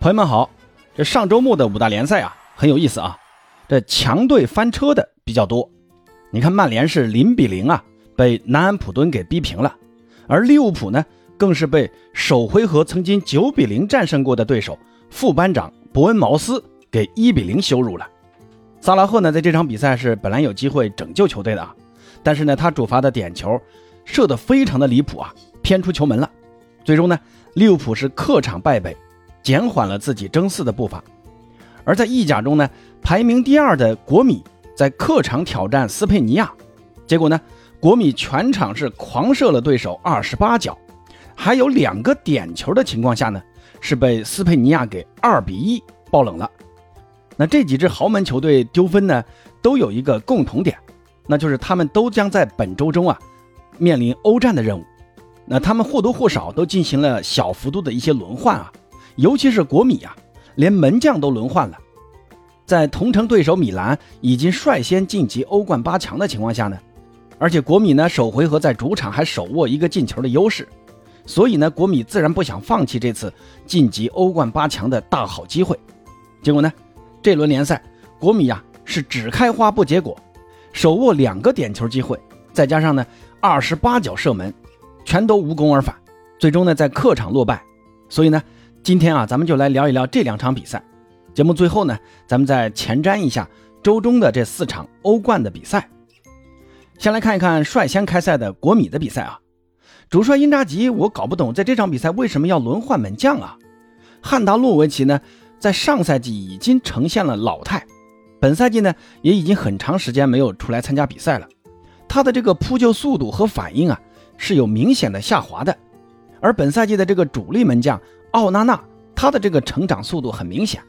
朋友们好，这上周末的五大联赛啊很有意思啊，这强队翻车的比较多。你看曼联是零比零啊被南安普敦给逼平了，而利物浦呢更是被首回合曾经九比零战胜过的对手副班长伯恩茅斯给一比零羞辱了。萨拉赫呢在这场比赛是本来有机会拯救球队的啊，但是呢他主罚的点球射得非常的离谱啊，偏出球门了。最终呢利物浦是客场败北。减缓了自己争四的步伐，而在意甲中呢，排名第二的国米在客场挑战斯佩尼亚，结果呢，国米全场是狂射了对手二十八脚，还有两个点球的情况下呢，是被斯佩尼亚给二比一爆冷了。那这几支豪门球队丢分呢，都有一个共同点，那就是他们都将在本周中啊面临欧战的任务，那他们或多或少都进行了小幅度的一些轮换啊。尤其是国米啊，连门将都轮换了，在同城对手米兰已经率先晋级欧冠八强的情况下呢，而且国米呢首回合在主场还手握一个进球的优势，所以呢国米自然不想放弃这次晋级欧冠八强的大好机会。结果呢，这轮联赛国米呀是只开花不结果，手握两个点球机会，再加上呢二十八脚射门，全都无功而返，最终呢在客场落败。所以呢。今天啊，咱们就来聊一聊这两场比赛。节目最后呢，咱们再前瞻一下周中的这四场欧冠的比赛。先来看一看率先开赛的国米的比赛啊。主帅因扎吉，我搞不懂在这场比赛为什么要轮换门将啊？汉达诺维奇呢，在上赛季已经呈现了老态，本赛季呢也已经很长时间没有出来参加比赛了。他的这个扑救速度和反应啊是有明显的下滑的。而本赛季的这个主力门将。奥纳纳，他的这个成长速度很明显，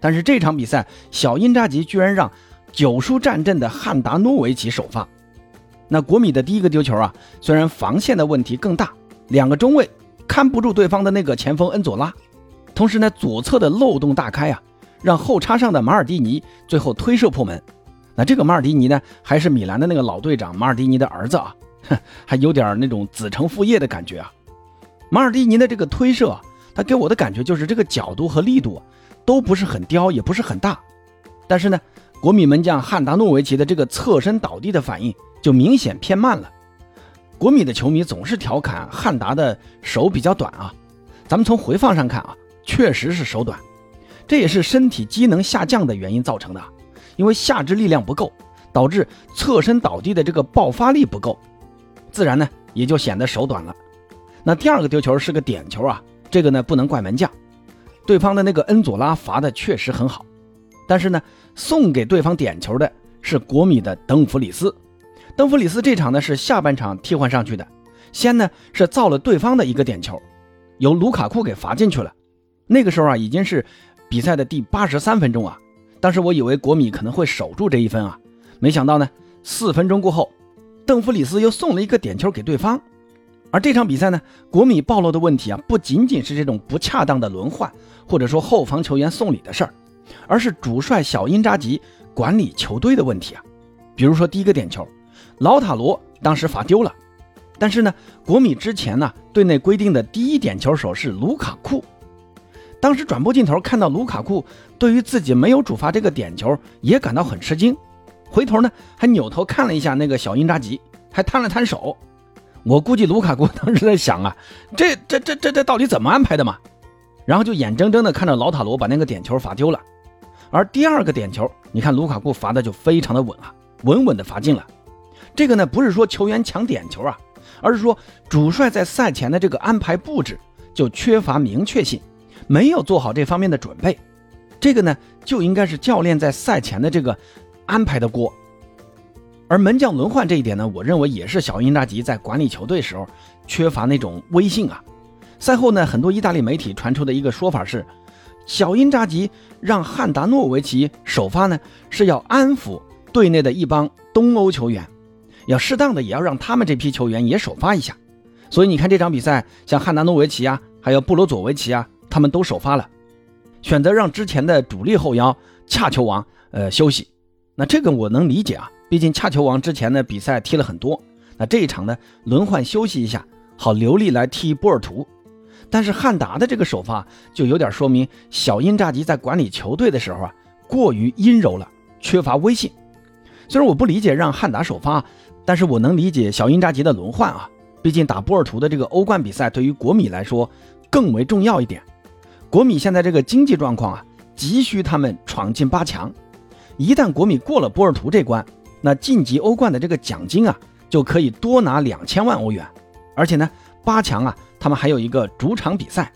但是这场比赛小因扎吉居然让久疏战阵的汉达诺维奇首发。那国米的第一个丢球啊，虽然防线的问题更大，两个中卫看不住对方的那个前锋恩佐拉，同时呢左侧的漏洞大开啊，让后插上的马尔蒂尼最后推射破门。那这个马尔蒂尼呢，还是米兰的那个老队长马尔蒂尼的儿子啊，哼 还有点那种子承父业的感觉啊。马尔蒂尼的这个推射。他给我的感觉就是这个角度和力度都不是很刁，也不是很大。但是呢，国米门将汉达诺维奇的这个侧身倒地的反应就明显偏慢了。国米的球迷总是调侃汉达的手比较短啊，咱们从回放上看啊，确实是手短，这也是身体机能下降的原因造成的。因为下肢力量不够，导致侧身倒地的这个爆发力不够，自然呢也就显得手短了。那第二个丢球是个点球啊。这个呢不能怪门将，对方的那个恩佐拉罚的确实很好，但是呢送给对方点球的是国米的登弗里斯，登弗里斯这场呢是下半场替换上去的，先呢是造了对方的一个点球，由卢卡库给罚进去了。那个时候啊已经是比赛的第八十三分钟啊，当时我以为国米可能会守住这一分啊，没想到呢四分钟过后，邓弗里斯又送了一个点球给对方。而这场比赛呢，国米暴露的问题啊，不仅仅是这种不恰当的轮换，或者说后防球员送礼的事儿，而是主帅小因扎吉管理球队的问题啊。比如说第一个点球，老塔罗当时罚丢了，但是呢，国米之前呢队内规定的第一点球手是卢卡库，当时转播镜头看到卢卡库对于自己没有主罚这个点球也感到很吃惊，回头呢还扭头看了一下那个小因扎吉，还摊了摊手。我估计卢卡库当时在想啊，这这这这这到底怎么安排的嘛？然后就眼睁睁的看着老塔罗把那个点球罚丢了。而第二个点球，你看卢卡库罚的就非常的稳啊，稳稳的罚进了。这个呢不是说球员抢点球啊，而是说主帅在赛前的这个安排布置就缺乏明确性，没有做好这方面的准备。这个呢就应该是教练在赛前的这个安排的锅。而门将轮换这一点呢，我认为也是小因扎吉在管理球队时候缺乏那种威信啊。赛后呢，很多意大利媒体传出的一个说法是，小因扎吉让汉达诺维奇首发呢，是要安抚队内的一帮东欧球员，要适当的也要让他们这批球员也首发一下。所以你看这场比赛，像汉达诺维奇啊，还有布罗佐维奇啊，他们都首发了，选择让之前的主力后腰恰球王呃休息。那这个我能理解啊。毕竟恰球王之前的比赛踢了很多，那这一场呢轮换休息一下，好留力来踢波尔图。但是汉达的这个首发就有点说明小因扎吉在管理球队的时候啊，过于阴柔了，缺乏威信。虽然我不理解让汉达首发，但是我能理解小因扎吉的轮换啊。毕竟打波尔图的这个欧冠比赛对于国米来说更为重要一点。国米现在这个经济状况啊，急需他们闯进八强。一旦国米过了波尔图这关，那晋级欧冠的这个奖金啊，就可以多拿两千万欧元。而且呢，八强啊。他们还有一个主场比赛，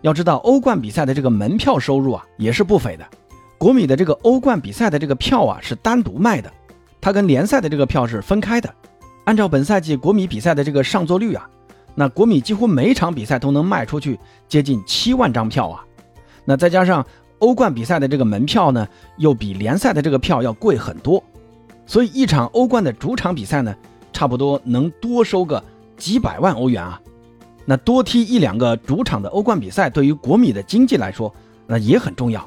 要知道欧冠比赛的这个门票收入啊也是不菲的。国米的这个欧冠比赛的这个票啊是单独卖的，它跟联赛的这个票是分开的。按照本赛季国米比赛的这个上座率啊，那国米几乎每场比赛都能卖出去接近七万张票啊。那再加上欧冠比赛的这个门票呢，又比联赛的这个票要贵很多，所以一场欧冠的主场比赛呢，差不多能多收个几百万欧元啊。那多踢一两个主场的欧冠比赛，对于国米的经济来说，那也很重要。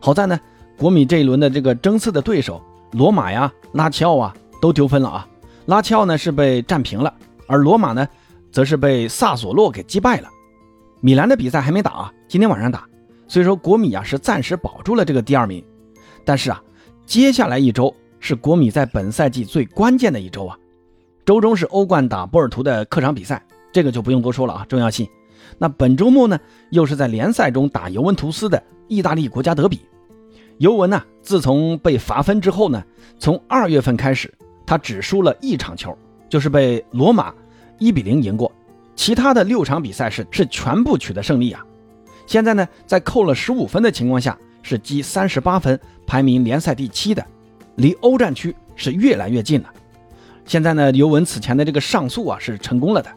好在呢，国米这一轮的这个争四的对手罗马呀、拉齐奥啊都丢分了啊。拉齐奥呢是被战平了，而罗马呢则是被萨索洛给击败了。米兰的比赛还没打啊，今天晚上打。所以说国米啊是暂时保住了这个第二名。但是啊，接下来一周是国米在本赛季最关键的一周啊。周中是欧冠打波尔图的客场比赛。这个就不用多说了啊，重要性。那本周末呢，又是在联赛中打尤文图斯的意大利国家德比。尤文呢，自从被罚分之后呢，从二月份开始，他只输了一场球，就是被罗马一比零赢过，其他的六场比赛是是全部取得胜利啊。现在呢，在扣了十五分的情况下，是积三十八分，排名联赛第七的，离欧战区是越来越近了。现在呢，尤文此前的这个上诉啊是成功了的。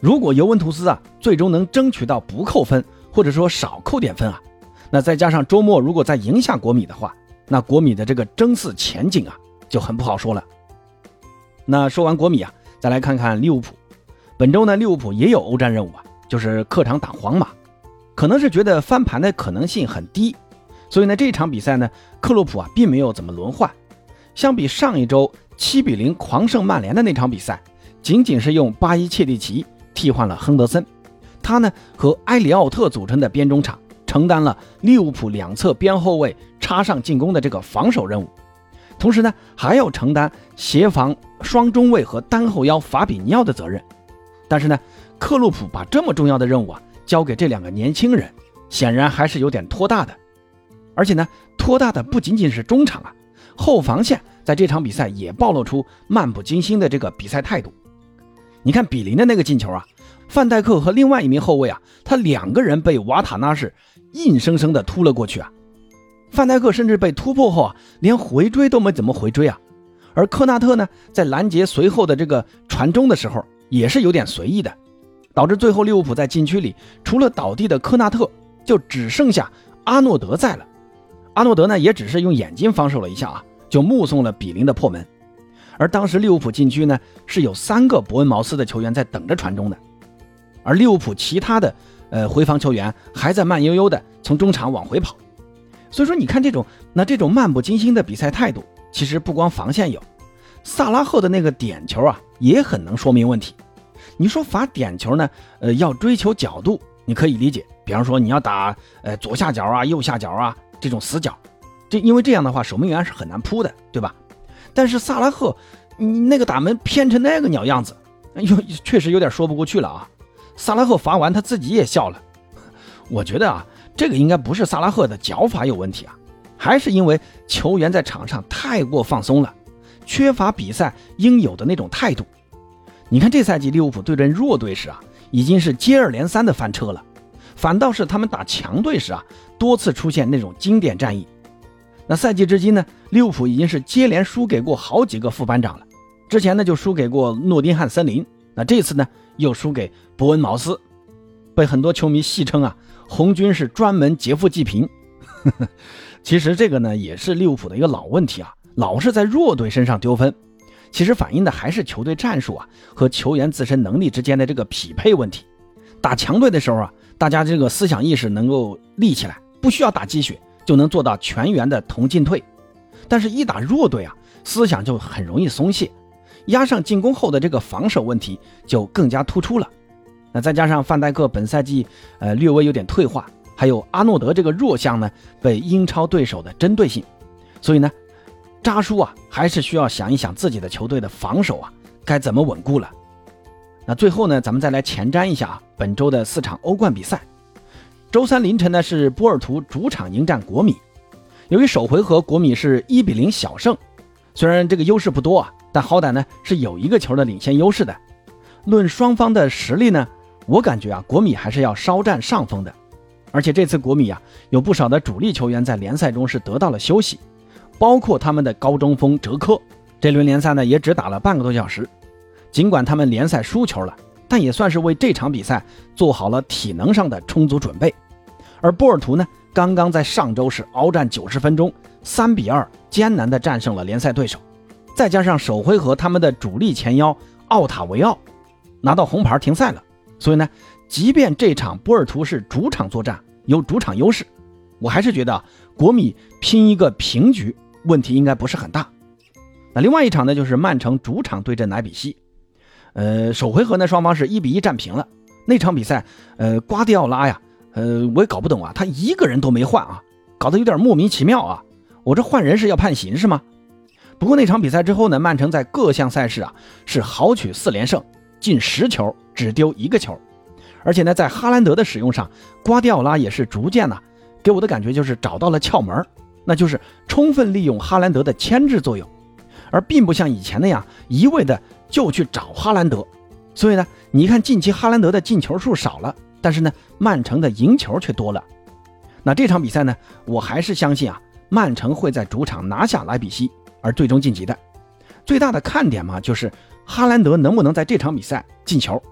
如果尤文图斯啊最终能争取到不扣分，或者说少扣点分啊，那再加上周末如果再赢下国米的话，那国米的这个争四前景啊就很不好说了。那说完国米啊，再来看看利物浦。本周呢，利物浦也有欧战任务啊，就是客场打皇马。可能是觉得翻盘的可能性很低，所以呢这场比赛呢，克洛普啊并没有怎么轮换。相比上一周七比零狂胜曼联的那场比赛，仅仅是用巴伊切蒂奇。替换了亨德森，他呢和埃里奥特组成的边中场承担了利物浦两侧边后卫插上进攻的这个防守任务，同时呢还要承担协防双中卫和单后腰法比尼奥的责任。但是呢，克洛普把这么重要的任务啊交给这两个年轻人，显然还是有点拖大的。而且呢，拖大的不仅仅是中场啊，后防线在这场比赛也暴露出漫不经心的这个比赛态度。你看比林的那个进球啊，范戴克和另外一名后卫啊，他两个人被瓦塔纳是硬生生的突了过去啊。范戴克甚至被突破后啊，连回追都没怎么回追啊。而科纳特呢，在拦截随后的这个传中的时候，也是有点随意的，导致最后利物浦在禁区里除了倒地的科纳特，就只剩下阿诺德在了。阿诺德呢，也只是用眼睛防守了一下啊，就目送了比林的破门。而当时利物浦禁区呢是有三个伯恩茅斯的球员在等着传中的，而利物浦其他的呃回防球员还在慢悠悠的从中场往回跑，所以说你看这种那这种漫不经心的比赛态度，其实不光防线有，萨拉赫的那个点球啊也很能说明问题。你说罚点球呢，呃要追求角度，你可以理解，比方说你要打呃左下角啊右下角啊这种死角，这因为这样的话守门员是很难扑的，对吧？但是萨拉赫，你那个打门偏成那个鸟样子，又 确实有点说不过去了啊！萨拉赫罚完他自己也笑了。我觉得啊，这个应该不是萨拉赫的脚法有问题啊，还是因为球员在场上太过放松了，缺乏比赛应有的那种态度。你看这赛季利物浦对阵弱队时啊，已经是接二连三的翻车了，反倒是他们打强队时啊，多次出现那种经典战役。那赛季至今呢，利物浦已经是接连输给过好几个副班长了。之前呢就输给过诺丁汉森林，那这次呢又输给伯恩茅斯，被很多球迷戏称啊，红军是专门劫富济贫。其实这个呢也是利物浦的一个老问题啊，老是在弱队身上丢分。其实反映的还是球队战术啊和球员自身能力之间的这个匹配问题。打强队的时候啊，大家这个思想意识能够立起来，不需要打鸡血。就能做到全员的同进退，但是，一打弱队啊，思想就很容易松懈，压上进攻后的这个防守问题就更加突出了。那再加上范戴克本赛季呃略微有点退化，还有阿诺德这个弱项呢被英超对手的针对性，所以呢，扎叔啊还是需要想一想自己的球队的防守啊该怎么稳固了。那最后呢，咱们再来前瞻一下啊本周的四场欧冠比赛。周三凌晨呢是波尔图主场迎战国米，由于首回合国米是一比零小胜，虽然这个优势不多啊，但好歹呢是有一个球的领先优势的。论双方的实力呢，我感觉啊国米还是要稍占上风的。而且这次国米啊有不少的主力球员在联赛中是得到了休息，包括他们的高中锋哲科，这轮联赛呢也只打了半个多小时。尽管他们联赛输球了。但也算是为这场比赛做好了体能上的充足准备，而波尔图呢，刚刚在上周是鏖战九十分钟，三比二艰难地战胜了联赛对手，再加上首回合他们的主力前腰奥塔维奥拿到红牌停赛了，所以呢，即便这场波尔图是主场作战，有主场优势，我还是觉得国米拼一个平局问题应该不是很大。那另外一场呢，就是曼城主场对阵莱比锡。呃，首回合呢，双方是一比一战平了。那场比赛，呃，瓜迪奥拉呀，呃，我也搞不懂啊，他一个人都没换啊，搞得有点莫名其妙啊。我这换人是要判刑是吗？不过那场比赛之后呢，曼城在各项赛事啊是豪取四连胜，进十球只丢一个球，而且呢，在哈兰德的使用上，瓜迪奥拉也是逐渐呢，给我的感觉就是找到了窍门，那就是充分利用哈兰德的牵制作用，而并不像以前那样一味的。就去找哈兰德，所以呢，你看近期哈兰德的进球数少了，但是呢，曼城的赢球却多了。那这场比赛呢，我还是相信啊，曼城会在主场拿下莱比锡，而最终晋级的。最大的看点嘛，就是哈兰德能不能在这场比赛进球。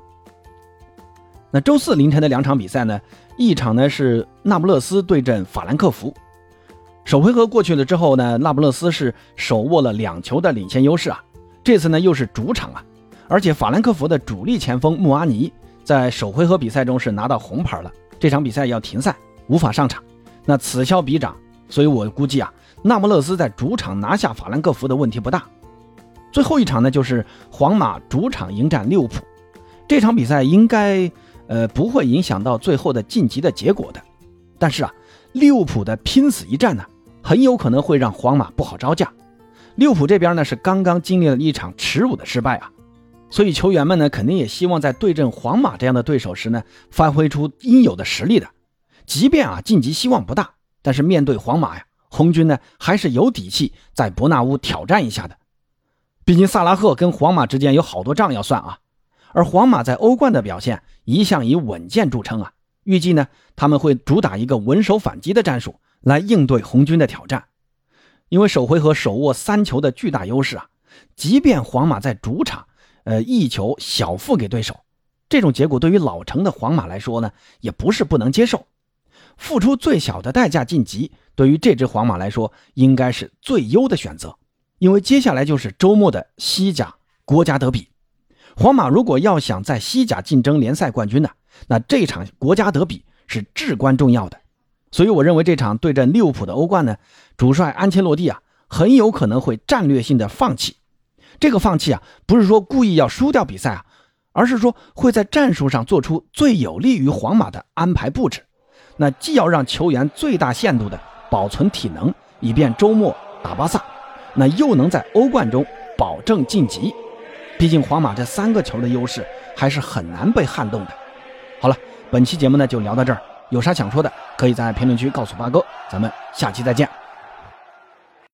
那周四凌晨的两场比赛呢，一场呢是那不勒斯对阵法兰克福，首回合过去了之后呢，那不勒斯是手握了两球的领先优势啊。这次呢又是主场啊，而且法兰克福的主力前锋穆阿尼在首回合比赛中是拿到红牌了，这场比赛要停赛，无法上场。那此消彼长，所以我估计啊，那不勒斯在主场拿下法兰克福的问题不大。最后一场呢就是皇马主场迎战利物浦，这场比赛应该呃不会影响到最后的晋级的结果的。但是啊，利物浦的拼死一战呢，很有可能会让皇马不好招架。利物浦这边呢是刚刚经历了一场耻辱的失败啊，所以球员们呢肯定也希望在对阵皇马这样的对手时呢发挥出应有的实力的。即便啊晋级希望不大，但是面对皇马呀，红军呢还是有底气在伯纳乌挑战一下的。毕竟萨拉赫跟皇马之间有好多账要算啊，而皇马在欧冠的表现一向以稳健著称啊，预计呢他们会主打一个稳守反击的战术来应对红军的挑战。因为首回合手握三球的巨大优势啊，即便皇马在主场，呃一球小负给对手，这种结果对于老成的皇马来说呢，也不是不能接受。付出最小的代价晋级，对于这支皇马来说，应该是最优的选择。因为接下来就是周末的西甲国家德比，皇马如果要想在西甲竞争联赛冠军呢，那这场国家德比是至关重要的。所以我认为这场对阵利物浦的欧冠呢，主帅安切洛蒂啊，很有可能会战略性的放弃。这个放弃啊，不是说故意要输掉比赛啊，而是说会在战术上做出最有利于皇马的安排布置。那既要让球员最大限度的保存体能，以便周末打巴萨，那又能在欧冠中保证晋级。毕竟皇马这三个球的优势还是很难被撼动的。好了，本期节目呢就聊到这儿。有啥想说的，可以在评论区告诉八哥。咱们下期再见。